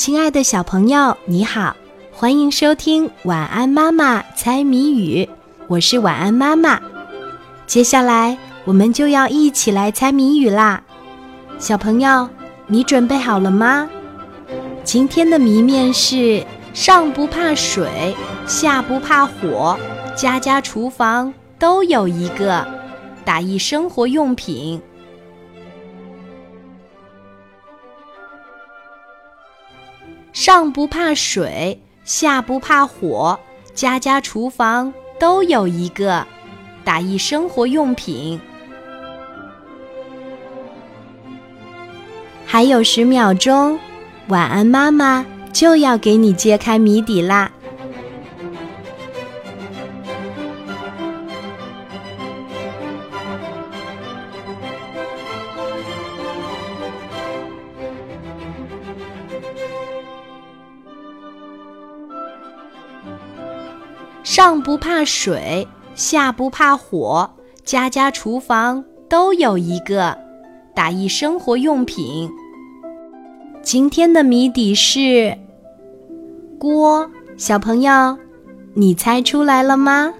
亲爱的小朋友，你好，欢迎收听《晚安妈妈猜谜语》，我是晚安妈妈。接下来我们就要一起来猜谜语啦，小朋友，你准备好了吗？今天的谜面是：上不怕水，下不怕火，家家厨房都有一个，打一生活用品。上不怕水，下不怕火，家家厨房都有一个，打一生活用品。还有十秒钟，晚安妈妈就要给你揭开谜底啦。上不怕水，下不怕火，家家厨房都有一个，打一生活用品。今天的谜底是锅，小朋友，你猜出来了吗？